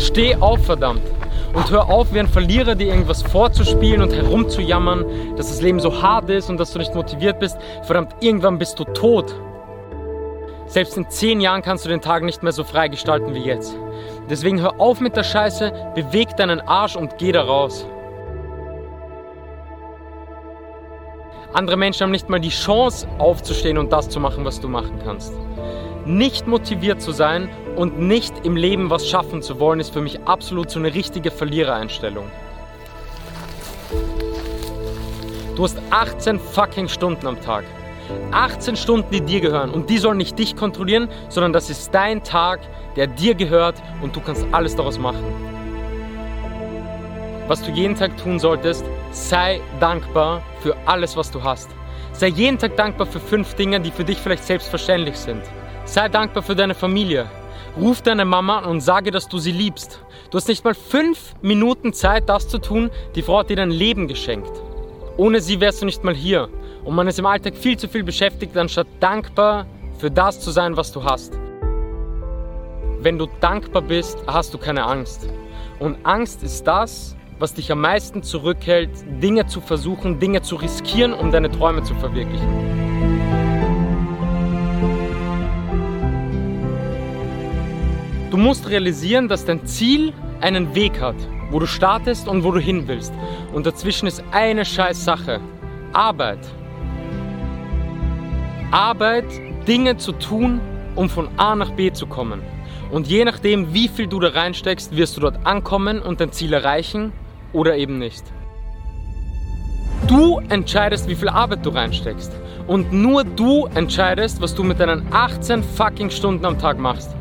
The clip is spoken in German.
Steh auf, verdammt. Und hör auf, wie ein Verlierer dir irgendwas vorzuspielen und herumzujammern, dass das Leben so hart ist und dass du nicht motiviert bist. Verdammt, irgendwann bist du tot. Selbst in zehn Jahren kannst du den Tag nicht mehr so frei gestalten wie jetzt. Deswegen hör auf mit der Scheiße, beweg deinen Arsch und geh da raus. Andere Menschen haben nicht mal die Chance aufzustehen und das zu machen, was du machen kannst. Nicht motiviert zu sein und nicht im Leben was schaffen zu wollen, ist für mich absolut so eine richtige Verlierereinstellung. Du hast 18 fucking Stunden am Tag. 18 Stunden, die dir gehören. Und die sollen nicht dich kontrollieren, sondern das ist dein Tag, der dir gehört und du kannst alles daraus machen. Was du jeden Tag tun solltest, sei dankbar für alles, was du hast. Sei jeden Tag dankbar für fünf Dinge, die für dich vielleicht selbstverständlich sind. Sei dankbar für deine Familie. Ruf deine Mama an und sage, dass du sie liebst. Du hast nicht mal fünf Minuten Zeit, das zu tun. Die Frau hat dir dein Leben geschenkt. Ohne sie wärst du nicht mal hier. Und man ist im Alltag viel zu viel beschäftigt, anstatt dankbar für das zu sein, was du hast. Wenn du dankbar bist, hast du keine Angst. Und Angst ist das, was dich am meisten zurückhält, Dinge zu versuchen, Dinge zu riskieren, um deine Träume zu verwirklichen. Du musst realisieren, dass dein Ziel einen Weg hat, wo du startest und wo du hin willst. Und dazwischen ist eine scheiß Sache. Arbeit. Arbeit, Dinge zu tun, um von A nach B zu kommen. Und je nachdem, wie viel du da reinsteckst, wirst du dort ankommen und dein Ziel erreichen oder eben nicht. Du entscheidest, wie viel Arbeit du reinsteckst. Und nur du entscheidest, was du mit deinen 18 fucking Stunden am Tag machst.